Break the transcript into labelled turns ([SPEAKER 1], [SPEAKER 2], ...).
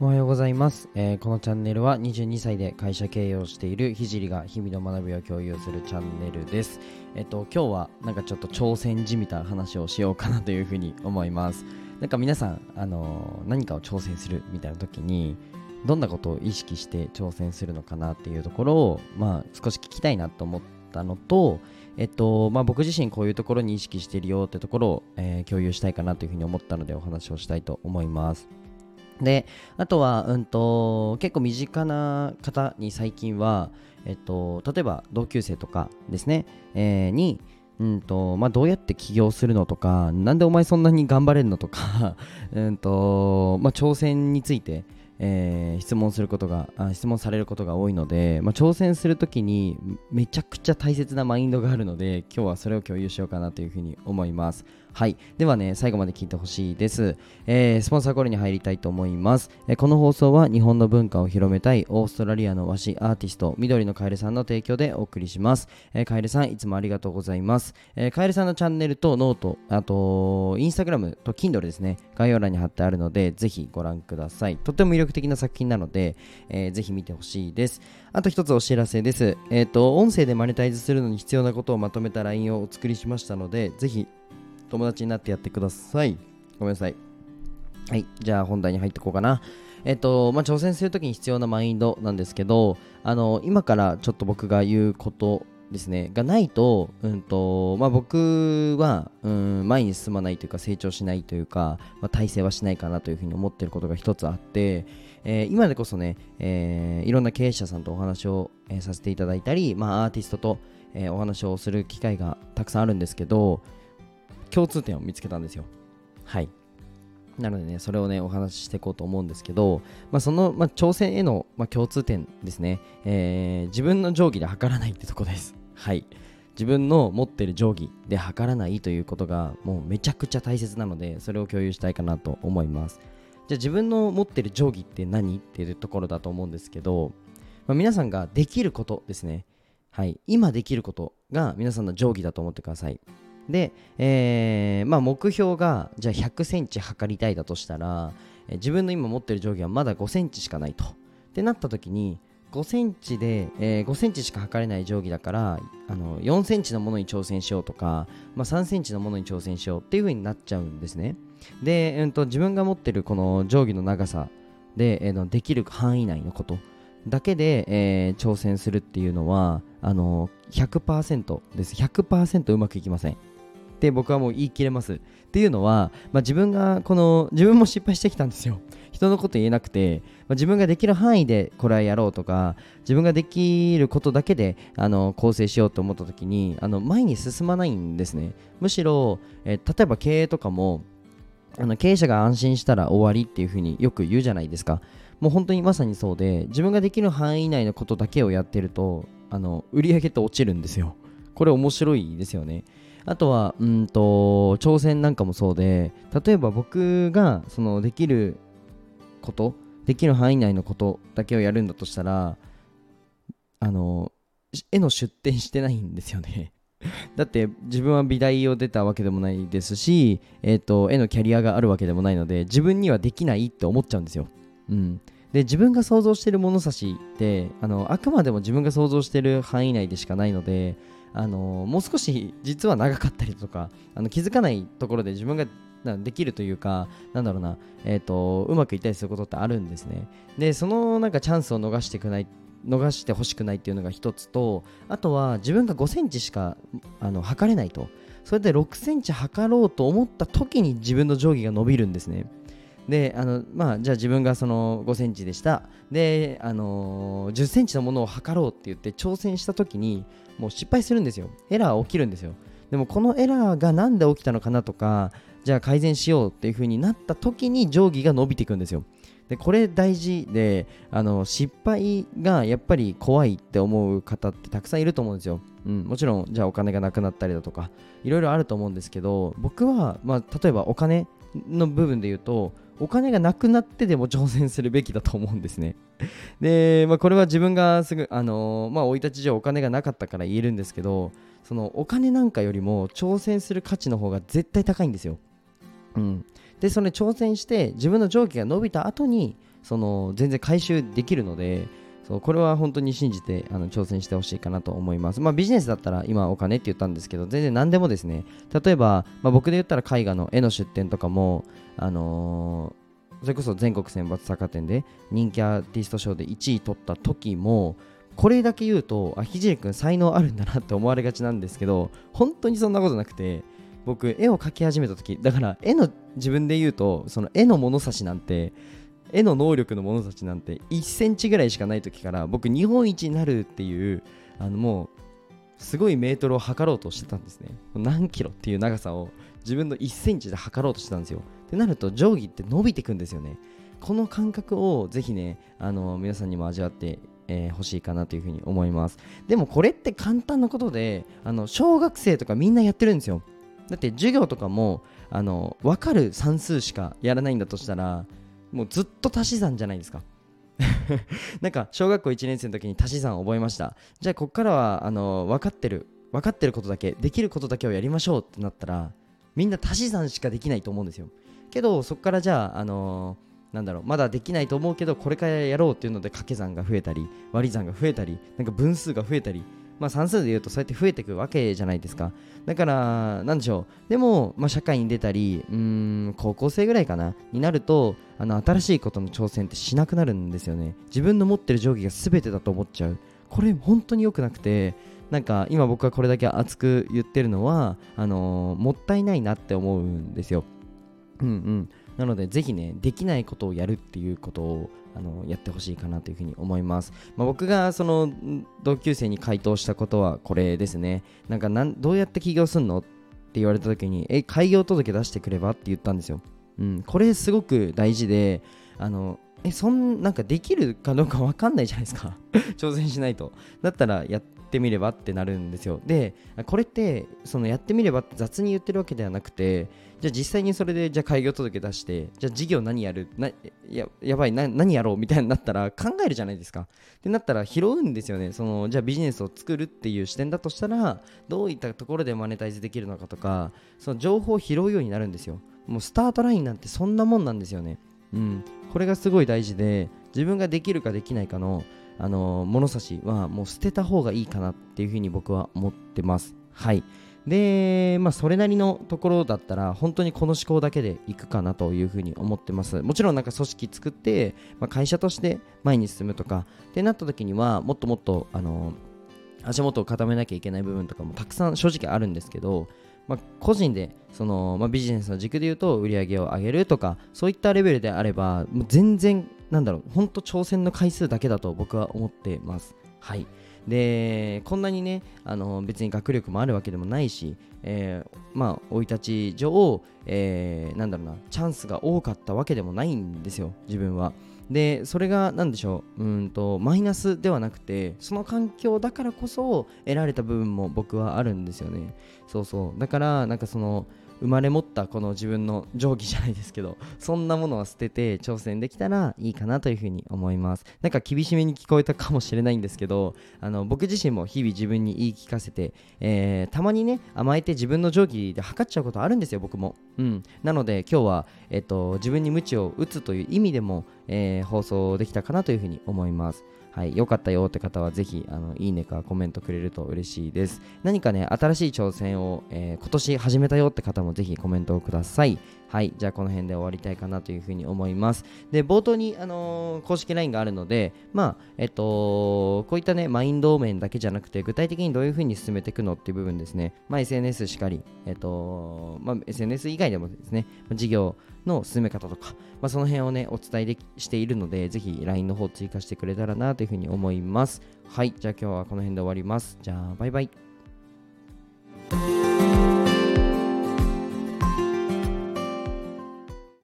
[SPEAKER 1] おはようございます、えーこのチャンネルは22歳で会社経営をしているひじりが日々の学びを共有するチャンネルです。えっと今日はなんかちょっと挑戦じみた話をしようかなというふうに思います。なんか皆さん、あのー何かを挑戦するみたいな時にどんなことを意識して挑戦するのかなっていうところをまあ少し聞きたいなと思ったのと、えっとまあ、僕自身こういうところに意識してるよってところを、えー共有したいかなというふうに思ったのでお話をしたいと思います。で、あとは、うんと、結構身近な方に最近は、えっと、例えば同級生とかですね、えーに、うんとまあ、どうやって起業するのとか、なんでお前そんなに頑張れるのとか、うんとまあ、挑戦について、えー質問することがあ質問されることが多いので、まあ、挑戦するときにめちゃくちゃ大切なマインドがあるので今日はそれを共有しようかなというふうに思います。はい。ではね最後まで聞いてほしいです、えースポンサーコールに入りたいと思います、えーこの放送は日本の文化を広めたいオーストラリアの和紙アーティスト緑のカエルさんの提供でお送りします、えーカエルさんいつもありがとうございます、えーカエルさんのチャンネルとノートあとインスタグラムと Kindle ですね。概要欄に貼ってあるのでぜひご覧ください。とても魅力的な作品なので、えーぜひ見てほしいです。あと一つお知らせです。えっ、と音声でマネタイズするのに必要なことをまとめた LINE をお作りしましたのでぜひ友達になってやってください。ごめんなさい。はいじゃあ本題に入っていこうかな。えっとまあ、挑戦するときに必要なマインドなんですけどあの今からちょっと僕が言うことですね。がないと,、うんとまあ、僕は、うん、前に進まないというか成長しないというか、まあ、体制はしないかなというふうに思ってることが一つあって、えー今でこそね、えーいろんな経営者さんとお話を、えーさせていただいたり、まあ、アーティストと、えーお話をする機会がたくさんあるんですけど共通点を見つけたんですよはいなのでね、それをね、お話ししていこうと思うんですけど、まあ、その、まあ、挑戦への、まあ、共通点ですね、えー自分の定規で測らないってとこです。はい。自分の持ってる定規で測らないということが、もうめちゃくちゃ大切なので、それを共有したいかなと思います。じゃあ自分の持ってる定規って何っていうところだと思うんですけど、まあ、皆さんができることですね。はい。今できることが皆さんの定規だと思ってください。で、えーまあ、目標がじゃあ100センチ測りたいだとしたら、え自分の今持ってる定規はまだ5センチしかないと。ってなった時に5センチで、えー5センチしか測れない定規だからあの4センチのものに挑戦しようとか、まあ、3センチのものに挑戦しようっていう風になっちゃうんですね。で、うん、と自分が持ってるこの定規の長さで、えーのできる範囲内のことだけで、えー挑戦するっていうのはあの100%です100%うまくいきませんって僕はもう言い切れます。っていうのは、まあ、自分がこの自分も失敗してきたんですよ。人のこと言えなくて、まあ、自分ができる範囲でこれはやろうとか自分ができることだけであの構成しようと思った時にあの前に進まないんですね。むしろ、え例えば経営とかもあの経営者が安心したら終わりっていうふうによく言うじゃないですか。もう本当にまさにそうで自分ができる範囲内のことだけをやってるとあの売り上げって落ちるんですよ。これ面白いですよね。あとはうんと挑戦なんかもそうで例えば僕がそのできることできる範囲内のことだけをやるんだとしたらあの絵の出展してないんですよね だって自分は美大を出たわけでもないですし、えー、と絵のキャリアがあるわけでもないので自分にはできないって思っちゃうんですよ。うん、で自分が想像してる物差しってあのあくまでも自分が想像してる範囲内でしかないのであのもう少し実は長かったりとかあの気づかないところで自分ができるというかなんだろうな、えー、とうまくいったりすることってあるんですね。でそのなんかチャンスを逃してくない逃してほしくないっていうのが一つとあとは自分が5センチしかあの測れないとそれで6センチ測ろうと思った時に自分の定規が伸びるんですねであのまあじゃあ自分がその5センチでした。であの10センチのものを測ろうって言って挑戦した時にもう失敗するんですよ。エラー起きるんですよ。でもこのエラーがなんで起きたのかなとかじゃあ改善しようっていう風になった時に定規が伸びていくんですよ。でこれ大事であの失敗がやっぱり怖いって思う方ってたくさんいると思うんですよ、うん、もちろんじゃあお金がなくなったりだとかいろいろあると思うんですけど僕は、まあ、例えばお金の部分で言うとお金がなくなってでも挑戦するべきだと思うんですね。で、まあ、これは自分がすぐあのまあ生い立ち上お金がなかったから言えるんですけどそのお金なんかよりも挑戦する価値の方が絶対高いんですよ。うん、でそれ挑戦して自分の上気が伸びた後にその全然回収できるのでそうこれは本当に信じてあの挑戦してほしいかなと思います。まあ、ビジネスだったら今お金って言ったんですけど全然何でもですね例えば、まあ、僕で言ったら絵画の絵の出展とかも、あのー、それこそ全国選抜作家展で人気アーティスト賞で1位取った時もこれだけ言うとあひじり君才能あるんだなって思われがちなんですけど本当にそんなことなくて僕絵を描き始めた時だから絵の自分で言うとその絵の物差しなんて絵の能力の者たちなんて1センチぐらいしかない時から僕日本一になるっていうあのもうすごいメートルを測ろうとしてたんですね。何キロっていう長さを自分の1センチで測ろうとしてたんですよ。ってなると定規って伸びてくんですよね。この感覚をぜひねあの皆さんにも味わってえー、欲しいかなというふうに思います。でもこれって簡単なことであの小学生とかみんなやってるんですよ。だって授業とかもあの分かる算数しかやらないんだとしたらもうずっと足し算じゃないですか。なんか小学校1年生の時に足し算を覚えました。じゃあこっからはあの分かってる分かってることだけできることだけをやりましょうってなったらみんな足し算しかできないと思うんですよ。けどそこからじゃああのー、なんだろうまだできないと思うけどこれからやろうっていうので掛け算が増えたり割り算が増えたりなんか分数が増えたりまあ、算数で言うとそうやって増えていくわけじゃないですか。だからなんでしょう。でも、まあ、社会に出たりうん高校生ぐらいかなになるとあの新しいことの挑戦ってしなくなるんですよね。自分の持ってる定規が全てだと思っちゃう。これ本当に良くなくてなんか今僕がこれだけ熱く言ってるのはあのー、もったいないなって思うんですよ。うんうん。なのでぜひねできないことをやるっていうことをあのやってほしいかなというふうに思います、まあ、僕がその同級生に回答したことはこれですね。なんかなんどうやって起業すんのって言われた時にえ開業届出してくればって言ったんですよ、うん、これすごく大事であのえそんなんかできるかどうか分かんないじゃないですか。挑戦しないと。だったらやってみればってなるんですよ。でこれってそのやってみればって雑に言ってるわけではなくてじゃあ実際にそれでじゃあ開業届出してじゃあ事業何やるなややばいな何やろうみたいになったら考えるじゃないですか。ってなったら拾うんですよね。そのじゃあビジネスを作るっていう視点だとしたらどういったところでマネタイズできるのかとかその情報を拾うようになるんですよ。もうスタートラインなんてそんなもんなんですよね。うんこれがすごい大事で自分ができるかできないかのあの物差しはもう捨てた方がいいかなっていうふうに僕は思ってますはいで、まあ、それなりのところだったら、本当にこの思考だけでいくかなというふうに思ってます。もちろん、なんか組織作って、まあ、会社として前に進むとか、ってなった時には、もっともっと、あの、足元を固めなきゃいけない部分とかもたくさん正直あるんですけど、まあ、個人でその、まあ、ビジネスの軸で言うと売り上げを上げるとかそういったレベルであればもう全然なんだろう本当挑戦の回数だけだと僕は思ってます。はい。でこんなにねあの別に学力もあるわけでもないし、えー、まあ生い立ち上、えー、なんだろうなチャンスが多かったわけでもないんですよ自分は。でそれが何でしょううんとマイナスではなくてその環境だからこそ得られた部分も僕はあるんですよね。そうそう。だからなんかその生まれ持ったこの自分の定規じゃないですけど そんなものは捨てて挑戦できたらいいかなというふうに思います。なんか厳しめに聞こえたかもしれないんですけどあの僕自身も日々自分に言い聞かせて、えー、たまにね甘えて自分の定規で測っちゃうことあるんですよ僕も。うん。なので今日は、えっと、自分に鞭を打つという意味でも、えー、放送できたかなというふうに思います。はい、良かったよって方はぜひあのいいねかコメントくれると嬉しいです。何かね、新しい挑戦を、えー、今年始めたよって方もぜひコメントをください。はい、じゃあこの辺で終わりたいかなというふうに思います。で、冒頭に、あのー、公式 LINE があるので、まあ、えっと、こういったね、マインド面だけじゃなくて、具体的にどういうふうに進めていくのっていう部分ですね、まあ、SNS しかり、えっと、まあ、SNS 以外でもですね、事業の進め方とか、まあ、その辺をね、お伝えできしているので、ぜひ LINE の方追加してくれたらなというふうに思います。はい、じゃあ今日はこの辺で終わります。じゃあ、バイバイ。